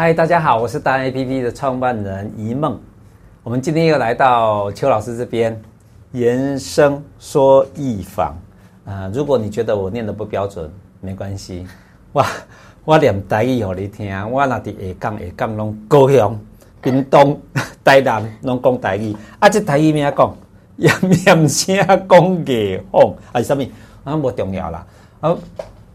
嗨，大家好，我是大 APP 的创办人一梦。我们今天又来到邱老师这边，延伸说艺坊。啊、如果你觉得我念的不标准，没关系，我我念台语给你听。我那里会讲会讲，拢高雄、屏东、台南拢讲台语。啊，这台语咩讲？念念声讲艺坊，还是什么？啊，不重要啦。啊。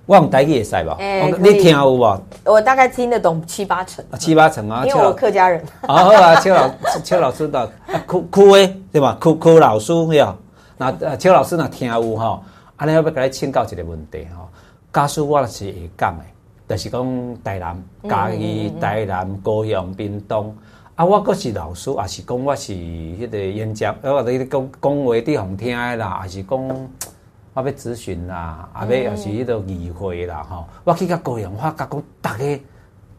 我用台语会使吧？你听有无？我大概听得懂七八成。七八成啊，因为我客家人。好啊，邱老 邱老师的酷酷诶，对吧？酷酷老师呀，那邱老师那听有吼，安尼要不要给他请教一个问题吼？假使我是会讲的，就是讲台南、嘉义、台南、高雄、屏东。啊，我阁是老师，也是讲我是迄个演讲，或者你讲讲话伫互听的啦，也是讲？我要咨询啦，啊，要也是迄个议会啦，吼、嗯，我去甲高雄，我甲讲，大家，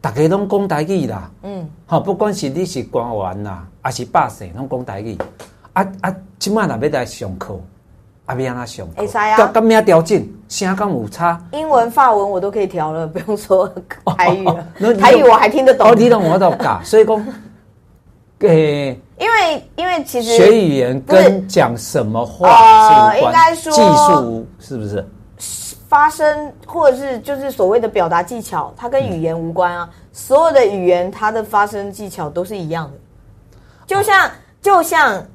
大家拢讲台语啦，嗯，吼，不管是你是官员啦，还是百姓，拢讲台语，啊啊，即摆若要来上课，啊，要安怎上课？会使啊，甲咩调整？声敢有差？英文、法文我都可以调了，不用说台语了，台语我还听得懂。哦，你懂我都教，所以讲，诶、欸。因为因为其实学语言跟讲什么话是有关，呃，应该说技术是不是？发声或者是就是所谓的表达技巧，它跟语言无关啊。嗯、所有的语言它的发声技巧都是一样的，就像、哦、就像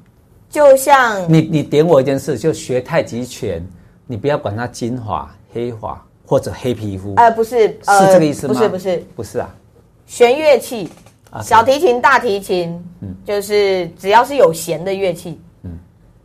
就像你你点我一件事，就学太极拳，你不要管它金发黑发或者黑皮肤，呃，不是，呃、是这个意思吗？不是不是不是啊，弦乐器。小提琴、大提琴，嗯，就是只要是有弦的乐器，嗯，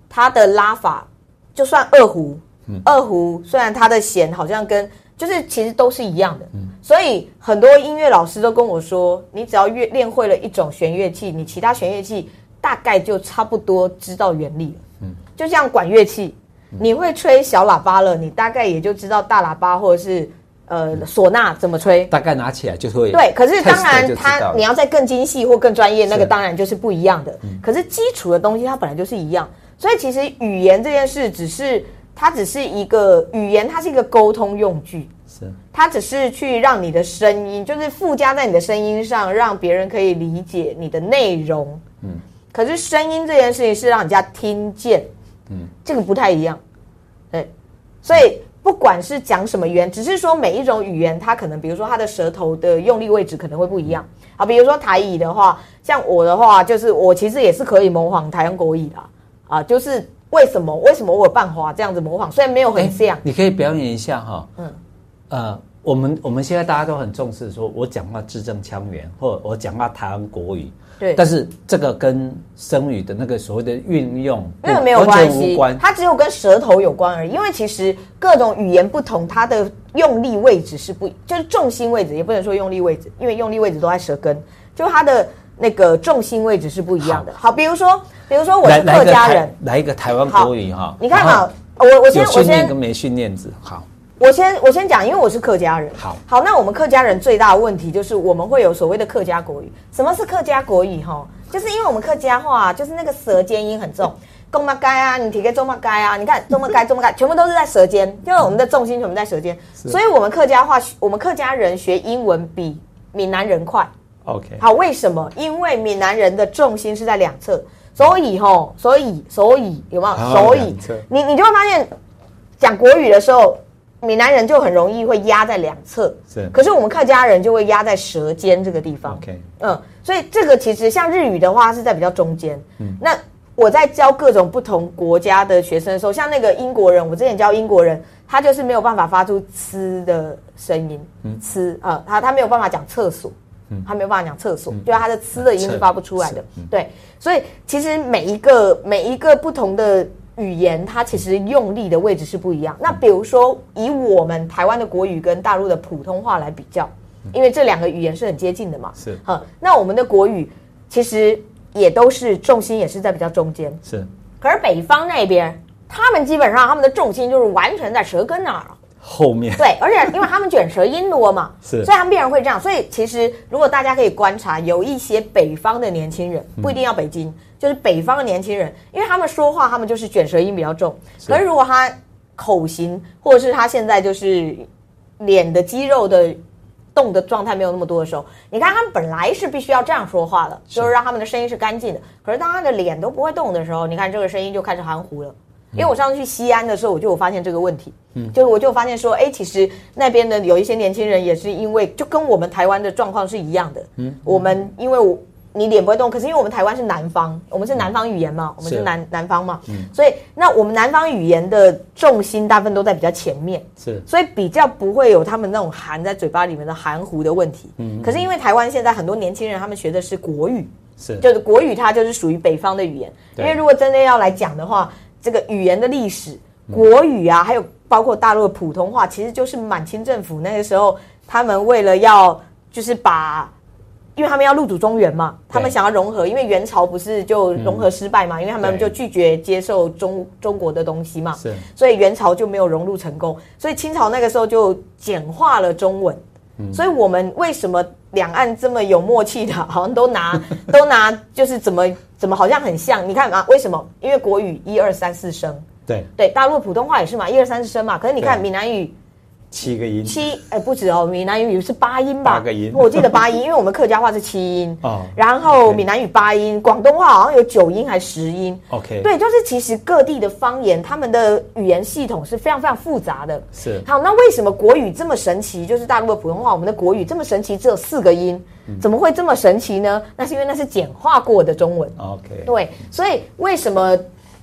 它的拉法，就算二胡，嗯，二胡虽然它的弦好像跟，就是其实都是一样的，嗯，所以很多音乐老师都跟我说，你只要乐练会了一种弦乐器，你其他弦乐器大概就差不多知道原理了，嗯，就像管乐器，你会吹小喇叭了，你大概也就知道大喇叭或者是。呃，唢呐怎么吹？大概拿起来就会。对，可是当然，它你要再更精细或更专业，那个当然就是不一样的。嗯、可是基础的东西它本来就是一样，所以其实语言这件事只是它只是一个语言，它是一个沟通用具。是。它只是去让你的声音，就是附加在你的声音上，让别人可以理解你的内容。嗯。可是声音这件事情是让人家听见。嗯。这个不太一样。对。所以。不管是讲什么语言，只是说每一种语言，它可能，比如说它的舌头的用力位置可能会不一样。好，比如说台语的话，像我的话，就是我其实也是可以模仿台湾国语的啊。就是为什么？为什么我有办法这样子模仿？虽然没有很像，你可以表演一下哈。嗯，呃，我们我们现在大家都很重视，说我讲话字正腔圆，或者我讲话台湾国语。对，但是这个跟声语的那个所谓的运用，那个没有关系，它只有跟舌头有关而已。因为其实各种语言不同，它的用力位置是不，就是重心位置，也不能说用力位置，因为用力位置都在舌根，就它的那个重心位置是不一样的。好，好，比如说，比如说我是客家人，来一个台湾国语哈，你看好，我我先我先跟没训练子好。我先我先讲，因为我是客家人。好，好，那我们客家人最大的问题就是我们会有所谓的客家国语。什么是客家国语？哈，就是因为我们客家话就是那个舌尖音很重，公妈该啊，你提个中妈该啊，你看中妈该中妈该，全部都是在舌尖，因为我们的重心全部在舌尖，所以我们客家话，我们客家人学英文比闽南人快。OK，好，为什么？因为闽南人的重心是在两侧，所以哈，所以所以有没有？所以你你就会发现讲国语的时候。闽南人就很容易会压在两侧，是。可是我们客家人就会压在舌尖这个地方。OK，嗯，所以这个其实像日语的话是在比较中间。嗯，那我在教各种不同国家的学生的时候，像那个英国人，我之前教英国人，他就是没有办法发出“呲”的声音，“呲”啊，他他没有办法讲厕所，嗯，他没有办法讲厕所，就是他的“呲”的音是发不出来的。对，所以其实每一个每一个不同的。语言它其实用力的位置是不一样。那比如说，以我们台湾的国语跟大陆的普通话来比较，因为这两个语言是很接近的嘛。是。哈，那我们的国语其实也都是重心也是在比较中间。是。可是北方那边，他们基本上他们的重心就是完全在舌根那儿。后面。对，而且因为他们卷舌音多嘛，是。所以他们必然会这样。所以其实如果大家可以观察，有一些北方的年轻人，不一定要北京。就是北方的年轻人，因为他们说话，他们就是卷舌音比较重。是。可是如果他口型，或者是他现在就是脸的肌肉的动的状态没有那么多的时候，你看他们本来是必须要这样说话的，就是让他们的声音是干净的。可是当他的脸都不会动的时候，你看这个声音就开始含糊了。因为我上次去西安的时候，我就有发现这个问题，嗯，就是我就发现说，哎，其实那边的有一些年轻人也是因为就跟我们台湾的状况是一样的，嗯，我们因为我。你脸不会动，可是因为我们台湾是南方，我们是南方语言嘛，嗯、我们是南是南方嘛，嗯，所以那我们南方语言的重心大部分都在比较前面，是，所以比较不会有他们那种含在嘴巴里面的含糊的问题。嗯，可是因为台湾现在很多年轻人他们学的是国语，是，就是国语，它就是属于北方的语言。因为如果真的要来讲的话，这个语言的历史，国语啊，还有包括大陆的普通话，其实就是满清政府那个时候，他们为了要就是把。因为他们要入主中原嘛，他们想要融合，因为元朝不是就融合失败嘛，嗯、因为他们就拒绝接受中中国的东西嘛，是，所以元朝就没有融入成功，所以清朝那个时候就简化了中文，嗯、所以我们为什么两岸这么有默契的，好像都拿 都拿就是怎么怎么好像很像？你看啊，为什么？因为国语一二三四声，对对，大陆普通话也是嘛，一二三四声嘛，可是你看闽南语。七个音，七哎不止哦，闽南语是八音吧？八个音，我记得八音，因为我们客家话是七音 哦。然后闽南语八音，广东话好像有九音还是十音？OK，对，就是其实各地的方言，他们的语言系统是非常非常复杂的。是。好，那为什么国语这么神奇？就是大陆的普通话，我们的国语这么神奇，只有四个音，怎么会这么神奇呢？那是因为那是简化过的中文。OK，对，所以为什么？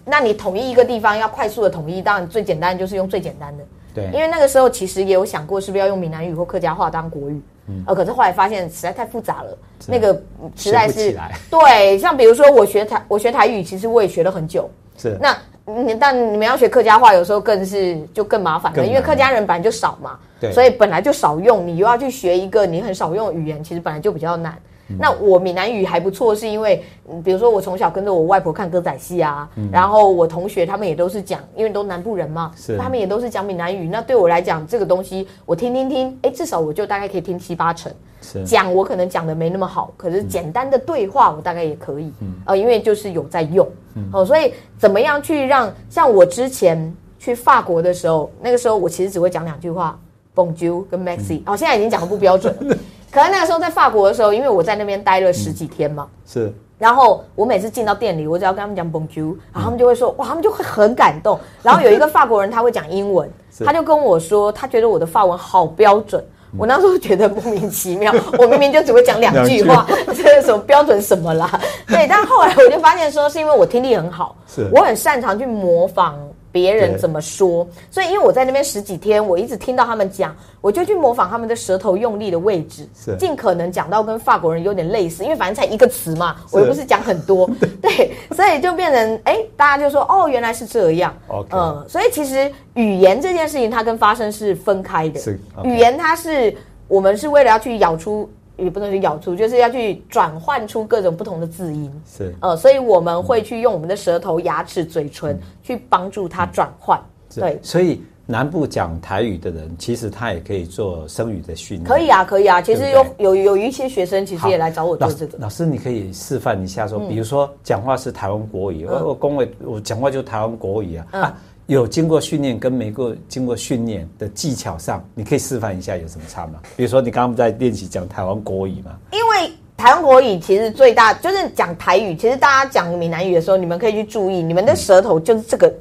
那你统一一个地方要快速的统一，当然最简单就是用最简单的。对，因为那个时候其实也有想过，是不是要用闽南语或客家话当国语？嗯，呃，可是后来发现实在太复杂了，那个实在是 对。像比如说我学台，我学台语，其实我也学了很久。是，那你但你们要学客家话，有时候更是就更麻烦了，因为客家人本来就少嘛，对，所以本来就少用，你又要去学一个你很少用的语言，其实本来就比较难。那我闽南语还不错，是因为，比如说我从小跟着我外婆看歌仔戏啊，嗯、然后我同学他们也都是讲，因为都南部人嘛，他们也都是讲闽南语。那对我来讲，这个东西我听听听，哎，至少我就大概可以听七八成。是讲我可能讲的没那么好，可是简单的对话我大概也可以。嗯，呃，因为就是有在用。嗯，哦，所以怎么样去让像我之前去法国的时候，那个时候我其实只会讲两句话，Bonjour 跟 Maxi。哦，现在已经讲的不标准了。可能那个时候在法国的时候，因为我在那边待了十几天嘛，嗯、是。然后我每次进到店里，我只要跟他们讲 Bonjour，然后他们就会说，哇，他们就会很感动。然后有一个法国人他会讲英文，他就跟我说，他觉得我的法文好标准。我那时候觉得莫名其妙，我明明就只会讲两句话，这是什么标准什么啦？对，但后来我就发现说，是因为我听力很好，是我很擅长去模仿。别人怎么说？所以因为我在那边十几天，我一直听到他们讲，我就去模仿他们的舌头用力的位置，是尽可能讲到跟法国人有点类似。因为反正才一个词嘛，我又不是讲很多，对，所以就变成哎，大家就说哦，原来是这样。OK，嗯，所以其实语言这件事情，它跟发声是分开的。语言它是我们是为了要去咬出。也不能去咬出，就是要去转换出各种不同的字音。是，呃，所以我们会去用我们的舌头、牙齿、嘴唇去帮助它转换。对，所以南部讲台语的人，其实他也可以做声语的训练。可以啊，可以啊。其实有有有一些学生，其实也来找我做这个。老师，你可以示范一下，说，比如说讲话是台湾国语，我我恭维我讲话就是台湾国语啊。啊有经过训练跟没过经过训练的技巧上，你可以示范一下有什么差吗？比如说你刚刚在练习讲台湾国语嘛？因为台湾国语其实最大就是讲台语，其实大家讲闽南语的时候，你们可以去注意，你们的舌头就是这个。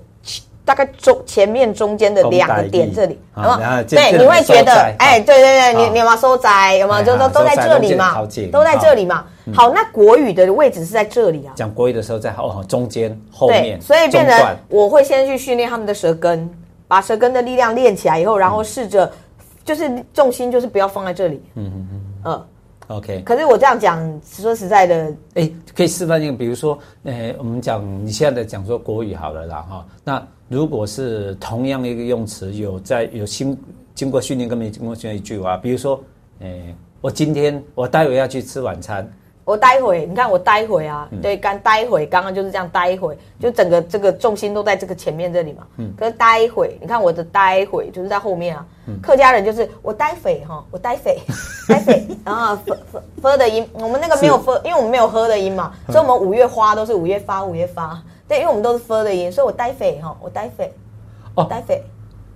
嗯大概中前面中间的两个点这里，好不好？对，你会觉得，哎，对对对，你你有没有收窄？有没有？就说都在这里嘛，都在这里嘛。好，那国语的位置是在这里啊。讲国语的时候在哦中间后面，所以变成我会先去训练他们的舌根，把舌根的力量练起来以后，然后试着就是重心就是不要放在这里。嗯嗯嗯，嗯。OK，可是我这样讲，说实在的，哎，可以示范一个，比如说，呃，我们讲你现在讲说国语好了啦，哈，那如果是同样一个用词，有在有新经过训练跟没经过训练一句话，比如说，呃，我今天我待会要去吃晚餐。我待会，你看我待会啊，嗯、对，刚待会，刚刚就是这样待会，就整个这个重心都在这个前面这里嘛。嗯。可是待会，你看我的待会就是在后面啊。嗯。客家人就是我待会哈，我待会，待会，然后 f f f 的音，我们那个没有 f，因为我们没有喝的音嘛，所以我们五月花都是五月发，五月发。对，因为我们都是 f 的音，所以我待会哈，我待会。哦。待会。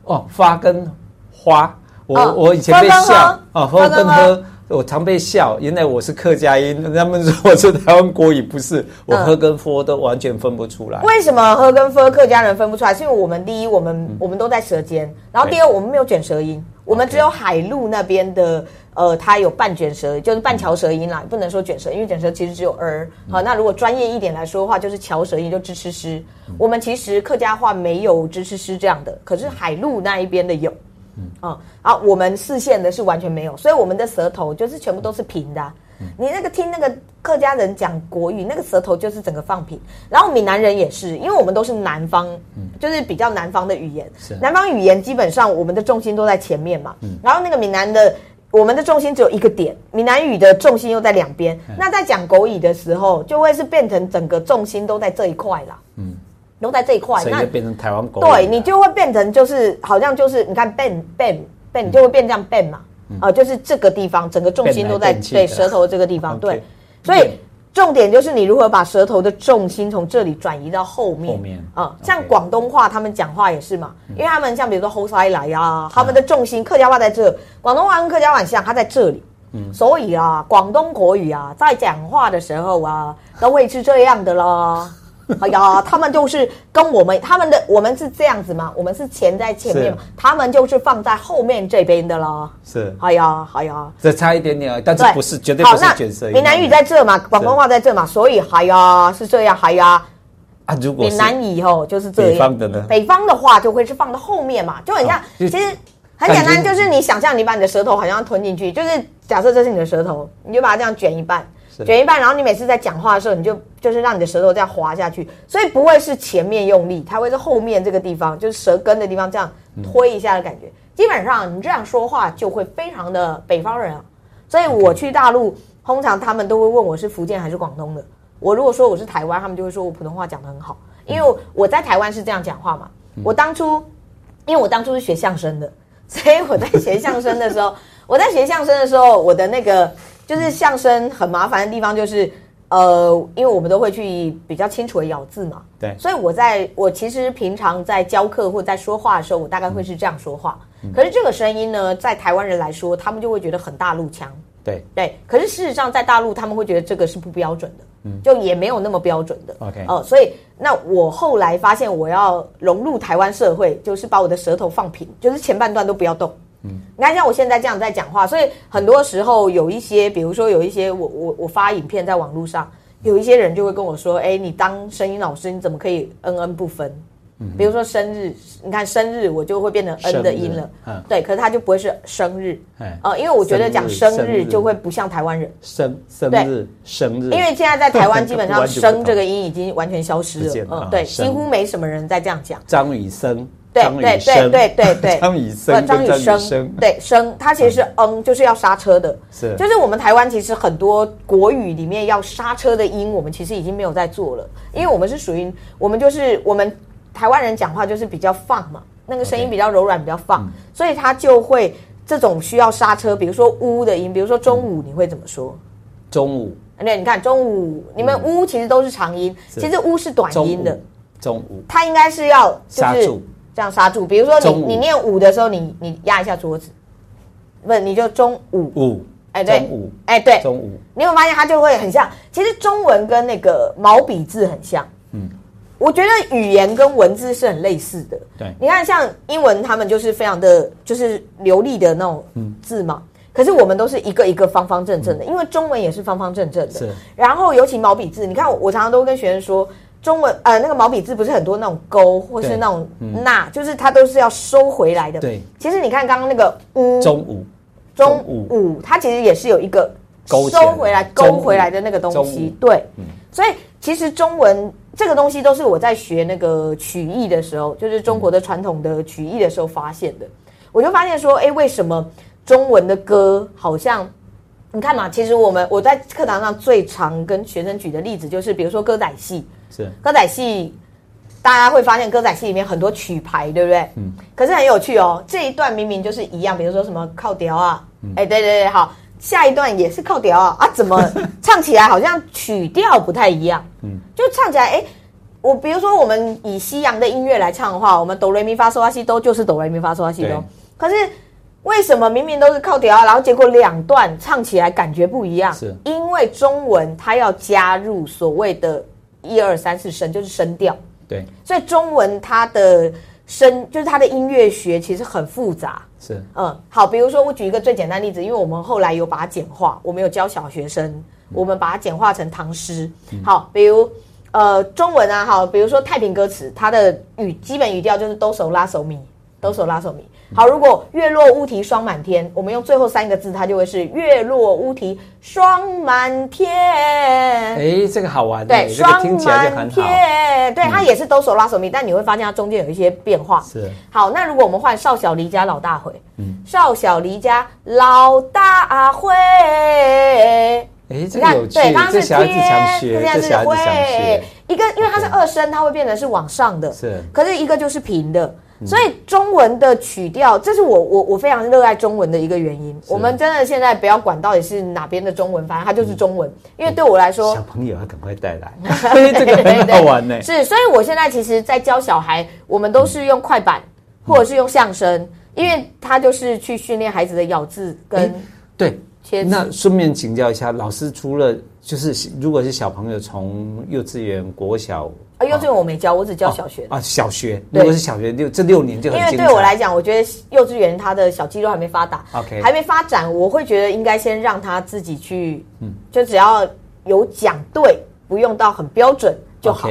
哦，发跟花。我、哦、我以前被笑啊，喝跟喝，我常被笑，原来我是客家音，他们说我是台湾国语，不是，我喝跟喝都完全分不出来。为什么喝跟喝客家人分不出来？是因为我们第一，我们、嗯、我们都在舌尖，然后第二，我们没有卷舌音，我们只有海陆那边的。呃，它有半卷舌，就是半翘舌音啦，不能说卷舌，因为卷舌其实只有儿。好，那如果专业一点来说的话，就是翘舌音，就支吃诗。我们其实客家话没有支吃诗这样的，可是海陆那一边的有。嗯啊，啊，我们视线的是完全没有，所以我们的舌头就是全部都是平的啊。你那个听那个客家人讲国语，那个舌头就是整个放平。然后闽南人也是，因为我们都是南方，就是比较南方的语言。南方语言基本上我们的重心都在前面嘛。然后那个闽南的。我们的重心只有一个点，闽南语的重心又在两边。嗯、那在讲国语的时候，就会是变成整个重心都在这一块了。嗯，都在这一块，那变成台湾国语。对，你就会变成就是好像就是你看 ben ben ben，你就会变这样 ben 嘛。嗯、呃，就是这个地方整个重心都在对舌头这个地方。对，所以。重点就是你如何把舌头的重心从这里转移到后面。后面啊，像广东话他们讲话也是嘛，因为他们像比如说后塞来呀，他们的重心客家话在这，广东话跟客家话很像，它在这里。嗯，所以啊，广东国语啊，在讲话的时候啊，都会是这样的啦。哎呀，他们就是跟我们他们的我们是这样子嘛，我们是前在前面嘛，他们就是放在后面这边的啦。是，哎呀，哎呀，这差一点点，但是不是绝对不是卷舌音。闽南语在这嘛，广东话在这嘛，所以哎呀是这样，哎呀啊，如果闽南语吼就是这样。北方的呢？北方的话就会是放到后面嘛，就很像，其实很简单，就是你想象你把你的舌头好像吞进去，就是假设这是你的舌头，你就把它这样卷一半。卷一半，然后你每次在讲话的时候，你就就是让你的舌头这样滑下去，所以不会是前面用力，它会是后面这个地方，就是舌根的地方这样推一下的感觉。基本上你这样说话就会非常的北方人啊。所以我去大陆，通常他们都会问我是福建还是广东的。我如果说我是台湾，他们就会说我普通话讲得很好，因为我在台湾是这样讲话嘛。我当初，因为我当初是学相声的，所以我在学相声的时候，我在学相声的时候，我的那个。就是相声很麻烦的地方，就是呃，因为我们都会去比较清楚的咬字嘛。对。所以我在我其实平常在教课或在说话的时候，我大概会是这样说话。嗯。可是这个声音呢，在台湾人来说，他们就会觉得很大陆腔。对。对。可是事实上，在大陆他们会觉得这个是不标准的，嗯，就也没有那么标准的。OK。哦，所以那我后来发现，我要融入台湾社会，就是把我的舌头放平，就是前半段都不要动。嗯，你看，像我现在这样在讲话，所以很多时候有一些，比如说有一些我我我发影片在网络上，有一些人就会跟我说：“哎，你当声音老师，你怎么可以嗯嗯不分？嗯，比如说生日，你看生日我就会变成嗯的音了，嗯，对，可是他就不会是生日，因为我觉得讲生日就会不像台湾人。生生日生日，因为现在在台湾基本上 生这个音已经完全消失了，嗯，对，几乎没什么人在这样讲。张雨生。对对对对对对，张雨生，张雨生，对生，他其实是嗯，就是要刹车的，是，就是我们台湾其实很多国语里面要刹车的音，我们其实已经没有在做了，因为我们是属于我们就是我们台湾人讲话就是比较放嘛，那个声音比较柔软，比较放，所以它就会这种需要刹车，比如说呜的音，比如说中午你会怎么说？中午，对，你看中午，你们呜其实都是长音，其实呜是短音的，中午，它应该是要刹住。这样刹住，比如说你你念五的时候，你你压一下桌子，不你就中午。五，哎对，哎对，中午，你有发现它就会很像？其实中文跟那个毛笔字很像，嗯，我觉得语言跟文字是很类似的。对，你看像英文，他们就是非常的就是流利的那种字嘛，可是我们都是一个一个方方正正的，因为中文也是方方正正的。是，然后尤其毛笔字，你看我常常都跟学生说。中文呃，那个毛笔字不是很多那种勾，或是那种捺，就是它都是要收回来的。对，其实你看刚刚那个乌中午，中午，它其实也是有一个收回来、勾回来的那个东西。对，所以其实中文这个东西都是我在学那个曲艺的时候，就是中国的传统的曲艺的时候发现的。我就发现说，哎，为什么中文的歌好像？你看嘛，其实我们我在课堂上最常跟学生举的例子就是，比如说歌仔戏。是歌仔戏，大家会发现歌仔戏里面很多曲牌，对不对？嗯。可是很有趣哦，这一段明明就是一样，比如说什么靠调啊，哎、嗯，对对对，好，下一段也是靠调啊，啊，怎么唱起来好像曲调不太一样？嗯，就唱起来，哎，我比如说我们以西洋的音乐来唱的话，我们哆来咪发嗦拉西哆就是哆来咪发嗦拉西哆，可是为什么明明都是靠调，然后结果两段唱起来感觉不一样？是因为中文它要加入所谓的一二三四声，就是声调。对，所以中文它的声，就是它的音乐学其实很复杂。是，嗯，好，比如说我举一个最简单例子，因为我们后来有把它简化，我们有教小学生，我们把它简化成唐诗。好，比如呃中文啊，好，比如说太平歌词，它的语基本语调就是哆手拉手咪，哆手拉手咪。好，如果月落乌啼霜满天，我们用最后三个字，它就会是月落乌啼霜满天。哎，这个好玩，对，这个听起来就很好。对，它也是哆嗦拉手咪，但你会发现它中间有一些变化。是。好，那如果我们换少小离家老大回，嗯，少小离家老大回。哎，这个有趣。对，刚刚是天，现在是会。一个，因为它是二声，它会变成是往上的。是。可是一个就是平的。所以中文的曲调，这是我我我非常热爱中文的一个原因。我们真的现在不要管到底是哪边的中文，反正它就是中文。因为对我来说，小朋友要赶快带来，这个很好玩呢。是，所以我现在其实，在教小孩，我们都是用快板，或者是用相声，因为他就是去训练孩子的咬字跟对。那顺便请教一下老师，除了就是如果是小朋友从幼稚园、国小。啊，幼稚园我没教，我只教小学。啊。小学，如果是小学六这六年就很。因为对我来讲，我觉得幼稚园他的小肌肉还没发达，OK，还没发展，我会觉得应该先让他自己去，嗯，就只要有讲对，不用到很标准就好。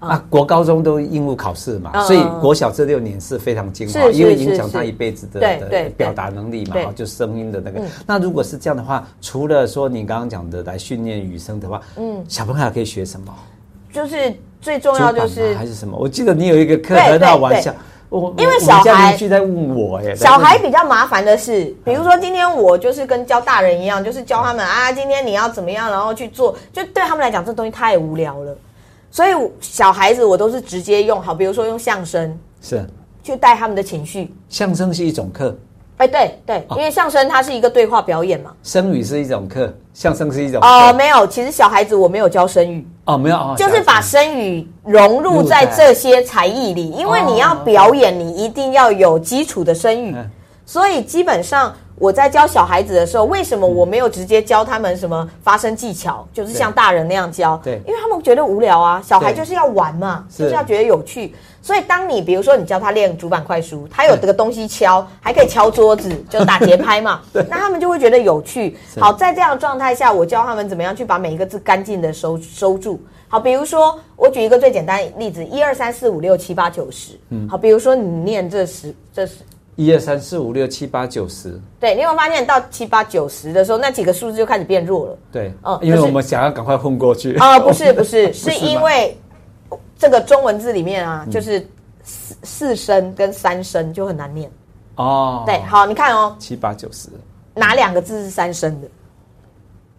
啊，国高中都应付考试嘛，所以国小这六年是非常精华，因为影响他一辈子的的表达能力嘛，就声音的那个。那如果是这样的话，除了说你刚刚讲的来训练语声的话，嗯，小朋友还可以学什么？就是。最重要就是还是什么？我记得你有一个课很好玩笑，我因为小孩在问我哎，小孩比较麻烦的是，比如说今天我就是跟教大人一样，就是教他们啊，今天你要怎么样，然后去做，就对他们来讲这东西太无聊了，所以小孩子我都是直接用好，比如说用相声是。去带他们的情绪，相声是一种课。哎，对对，因为相声它是一个对话表演嘛。声语是一种课，相声是一种哦，没有，其实小孩子我没有教声语。哦，没有哦，就是把声语融入在这些才艺里，因为你要表演，你一定要有基础的声语，所以基本上。我在教小孩子的时候，为什么我没有直接教他们什么发声技巧？就是像大人那样教，对，因为他们觉得无聊啊。小孩就是要玩嘛，就是要觉得有趣。所以当你比如说你教他练主板快书，他有这个东西敲，还可以敲桌子，就打节拍嘛。对，那他们就会觉得有趣。好，在这样的状态下，我教他们怎么样去把每一个字干净的收收住。好，比如说我举一个最简单的例子：一二三四五六七八九十。嗯，好，比如说你念这十这十。一二三四五六七八九十，对，你有发现到七八九十的时候，那几个数字就开始变弱了。对，嗯，因为我们想要赶快混过去。啊、呃，不是 不是，是因为这个中文字里面啊，就是四四声跟三声就很难念。哦，对，好，你看哦，七八九十，哪两个字是三声的？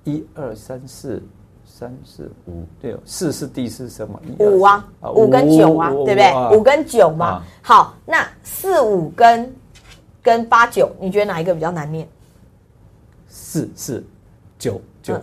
一二三四，三四五六，四是第四声嘛？五啊，五跟九啊，对不对？五跟九嘛。好，那四五跟。跟八九，你觉得哪一个比较难念？四四九九，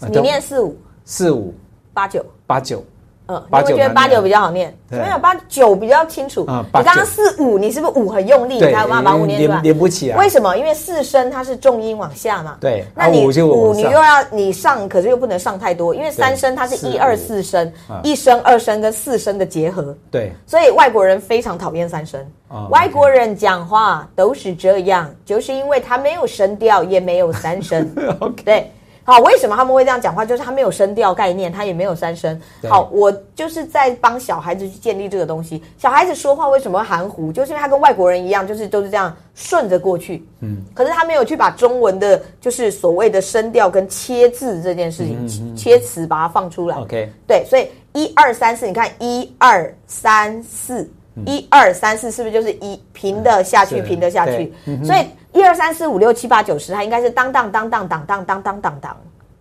你念四五。四五。八九。八九。嗯，你会觉得八九比较好念，没有八九比较清楚。你刚刚四五，你是不是五很用力，你才有办法把五念出来？连不起来。为什么？因为四声它是重音往下嘛。对，那你五你又要你上，可是又不能上太多，因为三声它是一二四声，一声二声跟四声的结合。对，所以外国人非常讨厌三声。外国人讲话都是这样，就是因为他没有声调，也没有三声。对。好，为什么他们会这样讲话？就是他没有声调概念，他也没有三声。好，我就是在帮小孩子去建立这个东西。小孩子说话为什么会含糊？就是因为他跟外国人一样，就是都是这样顺着过去。嗯，可是他没有去把中文的，就是所谓的声调跟切字这件事情，嗯嗯嗯、切词把它放出来。OK，对，所以一二三四，你看一二三四。一二三四是不是就是一平的下去，平的下去？所以一二三四五六七八九十，它应该是当当当当当当当当当当。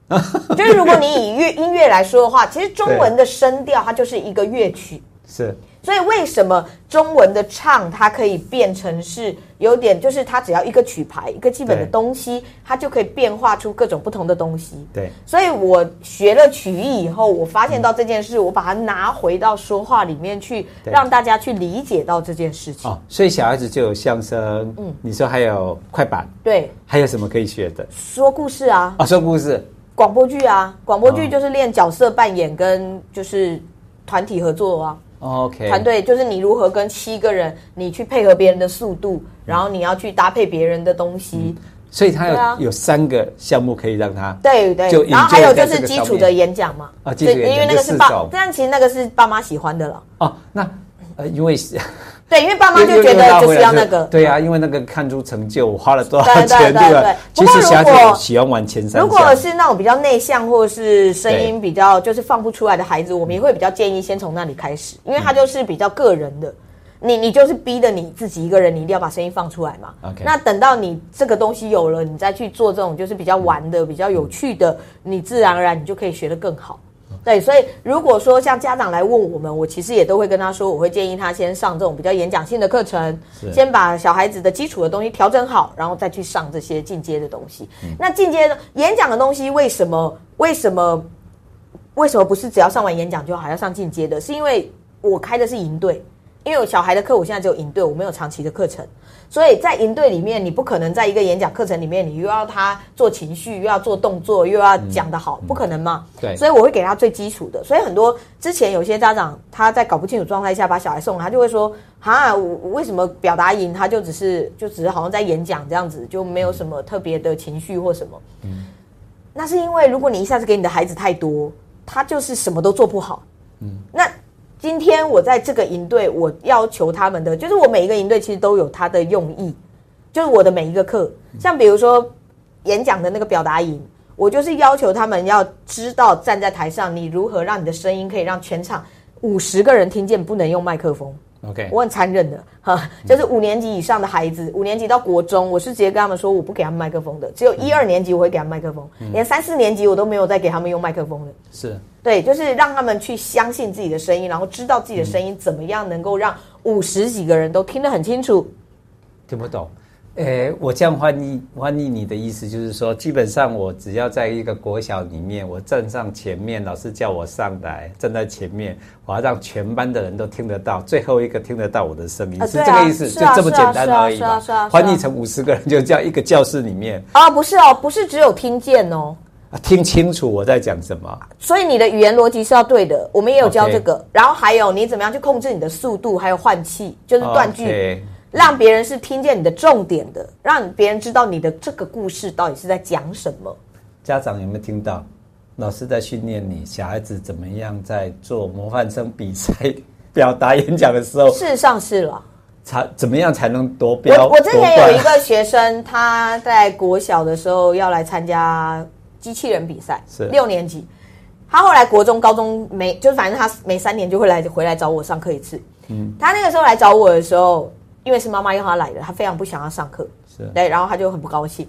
就是如果你以乐音乐来说的话，其实中文的声调它就是一个乐曲。是。所以为什么中文的唱它可以变成是有点，就是它只要一个曲牌，一个基本的东西，它就可以变化出各种不同的东西。对，所以我学了曲艺以后，我发现到这件事，我把它拿回到说话里面去，让大家去理解到这件事情。哦，所以小孩子就有相声，嗯，你说还有快板，对，还有什么可以学的？说故事啊，啊，说故事。广播剧啊，广播剧就是练角色扮演跟就是团体合作啊。OK，团队就是你如何跟七个人，你去配合别人的速度，然后你要去搭配别人的东西。嗯、所以他有、啊、有三个项目可以让他对对，然后还有就是基础的演讲嘛。啊，基础演讲，因为那个是爸，但其实那个是爸妈喜欢的了。哦，那呃，因为。对，因为爸妈就觉得就是要那个。对啊，因为那个看出成就，我花了多少钱，对吧？对。其实小孩子喜欢玩前三。如果是那种比较内向或者是声音比较就是放不出来的孩子，我们也会比较建议先从那里开始，因为他就是比较个人的。你你就是逼着你自己一个人，你一定要把声音放出来嘛。OK。那等到你这个东西有了，你再去做这种就是比较玩的、比较有趣的，你自然而然你就可以学得更好。对，所以如果说像家长来问我们，我其实也都会跟他说，我会建议他先上这种比较演讲性的课程，先把小孩子的基础的东西调整好，然后再去上这些进阶的东西。嗯、那进阶的演讲的东西，为什么为什么为什么不是只要上完演讲就好，要上进阶的？是因为我开的是营队，因为有小孩的课，我现在只有营队，我没有长期的课程。所以在营队里面，你不可能在一个演讲课程里面，你又要他做情绪，又要做动作，又要讲得好，不可能嘛？对。所以我会给他最基础的。所以很多之前有些家长他在搞不清楚状态下把小孩送来，他就会说：哈，我为什么表达营他就只是就只是好像在演讲这样子，就没有什么特别的情绪或什么？嗯。那是因为如果你一下子给你的孩子太多，他就是什么都做不好。嗯。那。今天我在这个营队，我要求他们的就是我每一个营队其实都有它的用意，就是我的每一个课，像比如说演讲的那个表达营，我就是要求他们要知道站在台上，你如何让你的声音可以让全场五十个人听见，不能用麦克风。OK，我很残忍的哈，就是五年级以上的孩子，五年级到国中，我是直接跟他们说，我不给他们麦克风的，只有一二年级我会给他们麦克风，连三四年级我都没有再给他们用麦克风的。是，对，就是让他们去相信自己的声音，然后知道自己的声音怎么样能够让五十几个人都听得很清楚。听不懂。诶，我这样翻译翻译你的意思就是说，基本上我只要在一个国小里面，我站上前面，老师叫我上来站在前面，我要让全班的人都听得到，最后一个听得到我的声音，是这个意思，就这么简单而已嘛。翻译成五十个人，就叫一个教室里面。啊，不是哦，不是只有听见哦，听清楚我在讲什么。所以你的语言逻辑是要对的，我们也有教这个。然后还有你怎么样去控制你的速度，还有换气，就是断句。让别人是听见你的重点的，让别人知道你的这个故事到底是在讲什么。家长有没有听到？老师在训练你小孩子怎么样在做模范生比赛表达演讲的时候？事实上是了。才怎么样才能夺标？我我之前有一个学生，他在国小的时候要来参加机器人比赛，是六年级。他后来国中、高中每就是反正他每三年就会来回来找我上课一次。嗯，他那个时候来找我的时候。因为是妈妈要他来的，他非常不想要上课，是对，然后他就很不高兴。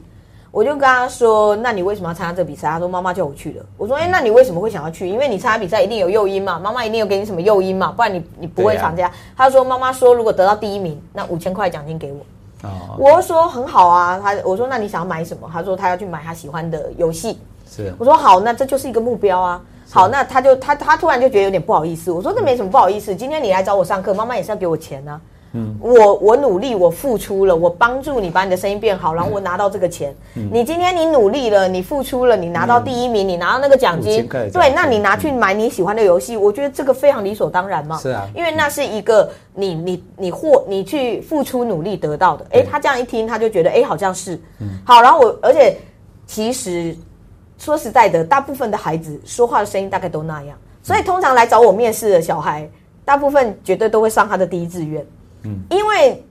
我就跟他说：“那你为什么要参加这个比赛？”他说：“妈妈叫我去的。”我说：“哎，那你为什么会想要去？因为你参加比赛一定有诱因嘛，妈妈一定有给你什么诱因嘛，不然你你不会参加。啊”他说：“妈妈说，如果得到第一名，那五千块奖金给我。”哦，我说很好啊。他我说：“那你想要买什么？”他说：“他要去买他喜欢的游戏。”是，我说：“好，那这就是一个目标啊。”好，那他就他他突然就觉得有点不好意思。我说：“这没什么不好意思，今天你来找我上课，妈妈也是要给我钱啊。”嗯，我我努力，我付出了，我帮助你把你的声音变好，然后我拿到这个钱。嗯、你今天你努力了，你付出了，你拿到第一名，嗯、你拿到那个奖金，对，那你拿去买你喜欢的游戏，我觉得这个非常理所当然嘛。是啊，因为那是一个你你你获你去付出努力得到的。哎，他这样一听，他就觉得哎，好像是。嗯，好，然后我而且其实说实在的，大部分的孩子说话的声音大概都那样，所以通常来找我面试的小孩，大部分绝对都会上他的第一志愿。嗯，因为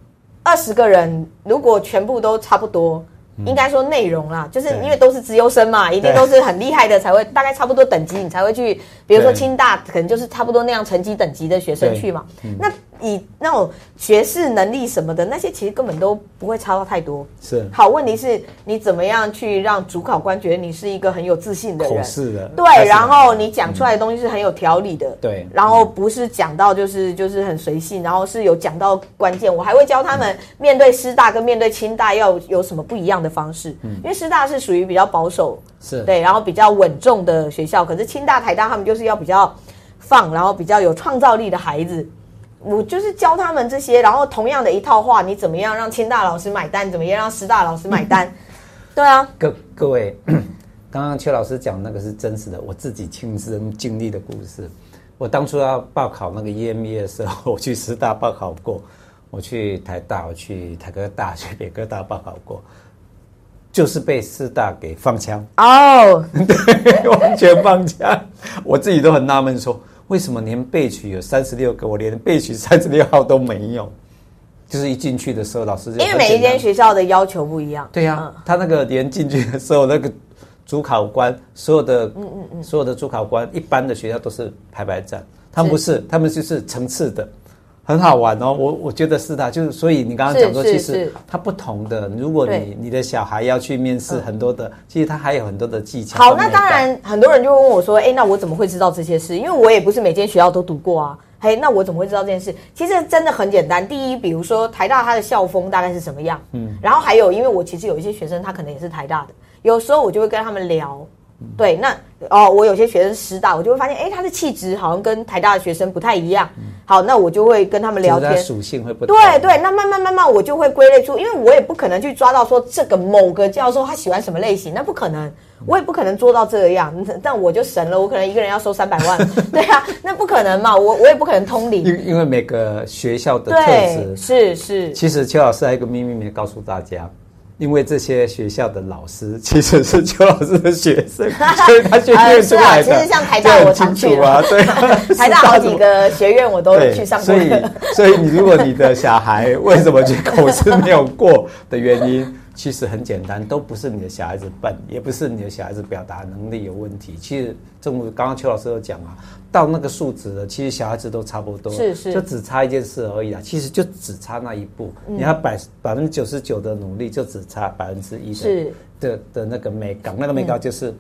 二十个人如果全部都差不多，嗯、应该说内容啦，就是因为都是资优生嘛，一定都是很厉害的才会，大概差不多等级你才会去，比如说清大可能就是差不多那样成绩等级的学生去嘛。嗯、那以那种学识能力什么的，那些其实根本都不会差到太多。是。好，问题是你怎么样去让主考官觉得你是一个很有自信的人？是的。对，然后你讲出来的东西是很有条理的。对、嗯。然后不是讲到就是就是很随性，然后是有讲到关键。我还会教他们面对师大跟面对清大要有什么不一样的方式。嗯。因为师大是属于比较保守，是对，然后比较稳重的学校。可是清大、台大他们就是要比较放，然后比较有创造力的孩子。我就是教他们这些，然后同样的一套话，你怎么样让清大老师买单？怎么样让师大老师买单？对啊，各各位，刚刚邱老师讲那个是真实的，我自己亲身经历的故事。我当初要报考那个 EMBA 的时候，我去师大报考过，我去台大，我去台科大、去北科大报考过，就是被师大给放枪哦，对，完全放枪，我自己都很纳闷说。为什么连备取有三十六个，我连备取三十六号都没有？就是一进去的时候，老师就因为每一间学校的要求不一样。对呀、啊，他那个连进去的时候，那个主考官所有的，嗯嗯嗯，所有的主考官，一般的学校都是排排站，他们不是，他们就是层次的。很好玩哦，我我觉得是的，就是所以你刚刚讲说，其实它不同的。如果你你的小孩要去面试很多的，其实他还有很多的技巧。好，那当然很多人就问我说：“哎，那我怎么会知道这些事？因为我也不是每间学校都读过啊。”嘿，那我怎么会知道这件事？其实真的很简单。第一，比如说台大它的校风大概是什么样？嗯，然后还有，因为我其实有一些学生他可能也是台大的，有时候我就会跟他们聊。对，那哦，我有些学生师大，我就会发现，哎，他的气质好像跟台大的学生不太一样。好，那我就会跟他们聊天，属性会不同。对对，那慢慢慢慢，我就会归类出，因为我也不可能去抓到说这个某个教授他喜欢什么类型，那不可能，我也不可能做到这样。但我就神了，我可能一个人要收三百万，对啊，那不可能嘛，我我也不可能通灵。因因为每个学校的特质是是。其实邱老师还有一个秘密没告诉大家。因为这些学校的老师其实是邱老师的学生，所以他就念 出来的。其实像台大我常去啊，对，台大好几个学院我都去上过。所以，所以你如果你的小孩为什么去口试没有过的原因，其实很简单，都不是你的小孩子笨，也不是你的小孩子表达能力有问题。其实，正如刚刚邱老师有讲啊。到那个数值了，其实小孩子都差不多，是是，就只差一件事而已啊。其实就只差那一步，嗯、你要百百分之九十九的努力，就只差百分之一的的的那个美感，那个美感就是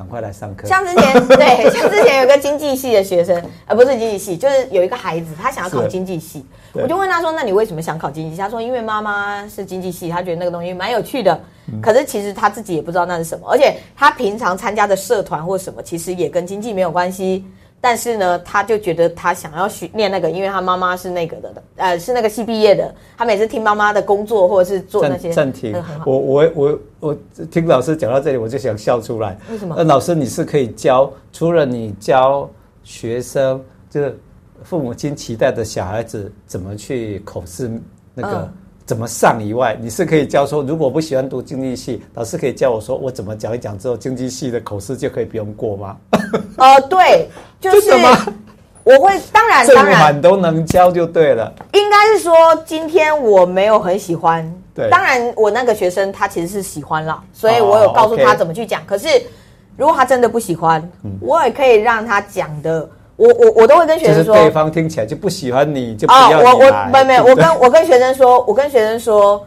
赶快来上课。像之前 对，像之前有个经济系的学生，呃，不是经济系，就是有一个孩子，他想要考经济系，我就问他说：“那你为什么想考经济系？”他说：“因为妈妈是经济系，他觉得那个东西蛮有趣的。嗯、可是其实他自己也不知道那是什么，而且他平常参加的社团或什么，其实也跟经济没有关系。”但是呢，他就觉得他想要学念那个，因为他妈妈是那个的，呃，是那个系毕业的。他每次听妈妈的工作或者是做那些，暂停。我我我我听老师讲到这里，我就想笑出来。为什么？呃，老师你是可以教，除了你教学生，就是父母亲期待的小孩子怎么去口试那个。嗯怎么上以外，你是可以教说，如果不喜欢读经济系，老师可以教我说，我怎么讲一讲之后，经济系的口试就可以不用过吗？哦、呃，对，就是我会当然当然都能教就对了。应该是说，今天我没有很喜欢，对，当然我那个学生他其实是喜欢了，所以我有告诉他怎么去讲。哦 okay、可是如果他真的不喜欢，嗯、我也可以让他讲的。我我我都会跟学生说，对方听起来就不喜欢你，就不要你来。哦，我我没没有，我跟我跟学生说，我跟学生说，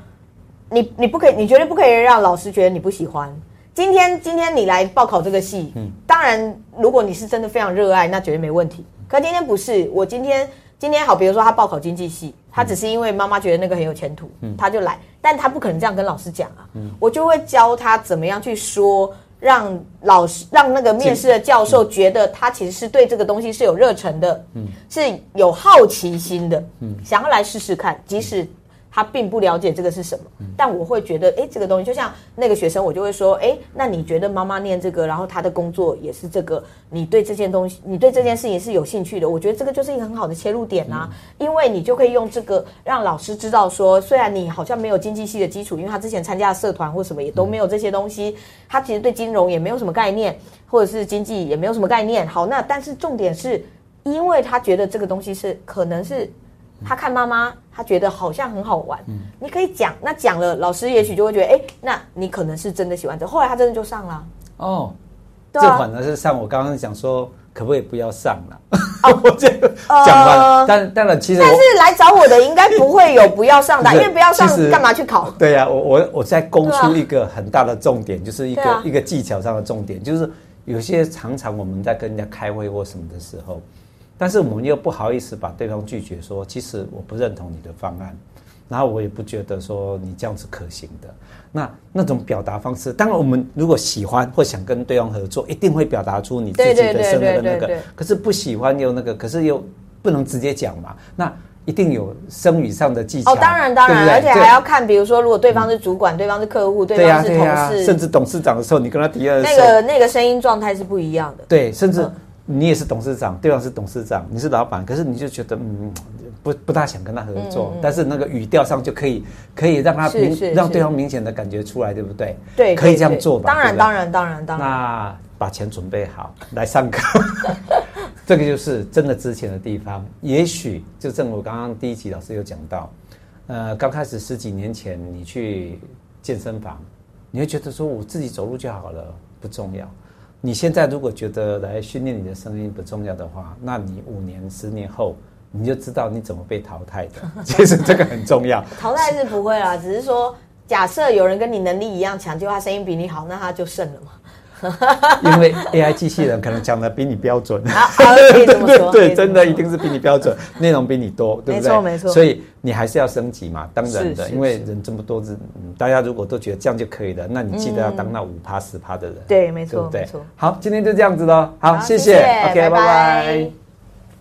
你你不可以，你绝对不可以让老师觉得你不喜欢。今天今天你来报考这个系，嗯，当然如果你是真的非常热爱，那绝对没问题。可今天不是，我今天今天好，比如说他报考经济系，他只是因为妈妈觉得那个很有前途，嗯，他就来，但他不可能这样跟老师讲啊，嗯，我就会教他怎么样去说。让老师让那个面试的教授觉得他其实是对这个东西是有热忱的，嗯，是有好奇心的，嗯，想要来试试看，即使。他并不了解这个是什么，但我会觉得，哎，这个东西就像那个学生，我就会说，哎，那你觉得妈妈念这个，然后他的工作也是这个，你对这件东西，你对这件事情是有兴趣的，我觉得这个就是一个很好的切入点啊，因为你就可以用这个让老师知道说，虽然你好像没有经济系的基础，因为他之前参加社团或什么也都没有这些东西，他其实对金融也没有什么概念，或者是经济也没有什么概念。好，那但是重点是，因为他觉得这个东西是可能是。他看妈妈，他觉得好像很好玩。嗯，你可以讲，那讲了，老师也许就会觉得，哎，那你可能是真的喜欢这。后来他真的就上了。哦，这反而是上。我刚刚讲说，可不可以不要上了？我这个讲完了。但当然，其实但是来找我的应该不会有不要上的，因为不要上干嘛去考？对呀，我我我在攻出一个很大的重点，就是一个一个技巧上的重点，就是有些常常我们在跟人家开会或什么的时候，但是我们又不好意思把对方拒绝，说其实我不认同你的方案。然后我也不觉得说你这样子可行的，那那种表达方式，当然我们如果喜欢或想跟对方合作，一定会表达出你自己的声音的那个。可是不喜欢又那个，可是又不能直接讲嘛，那一定有生语上的技巧。哦，当然当然，而且还要看，比如说如果对方是主管，对方是客户，对方是同事，甚至董事长的时候，你跟他提案，那个那个声音状态是不一样的。对，甚至你也是董事长，对方是董事长，你是老板，可是你就觉得嗯。不不大想跟他合作，嗯嗯、但是那个语调上就可以可以让他明让对方明显的感觉出来，对不对？对，可以这样做吧？当然，当然，当然，当然。那把钱准备好来上课，这个就是真的值钱的地方。也许就正如刚刚第一集老师有讲到，呃，刚开始十几年前你去健身房，你会觉得说我自己走路就好了，不重要。你现在如果觉得来训练你的声音不重要的话，那你五年、十年后。你就知道你怎么被淘汰的，其实这个很重要。淘汰是不会啦，只是说，假设有人跟你能力一样强，就他声音比你好，那他就胜了嘛。因为 AI 机器人可能讲的比你标准。啊，对对 对，真的一定是比你标准，内容比你多，对不对？没错没错。所以你还是要升级嘛，当然的，因为人这么多，大家如果都觉得这样就可以了，那你记得要当那五趴十趴的人。对，没错，对，没错。好，今天就这样子喽。好，谢谢。OK，拜拜。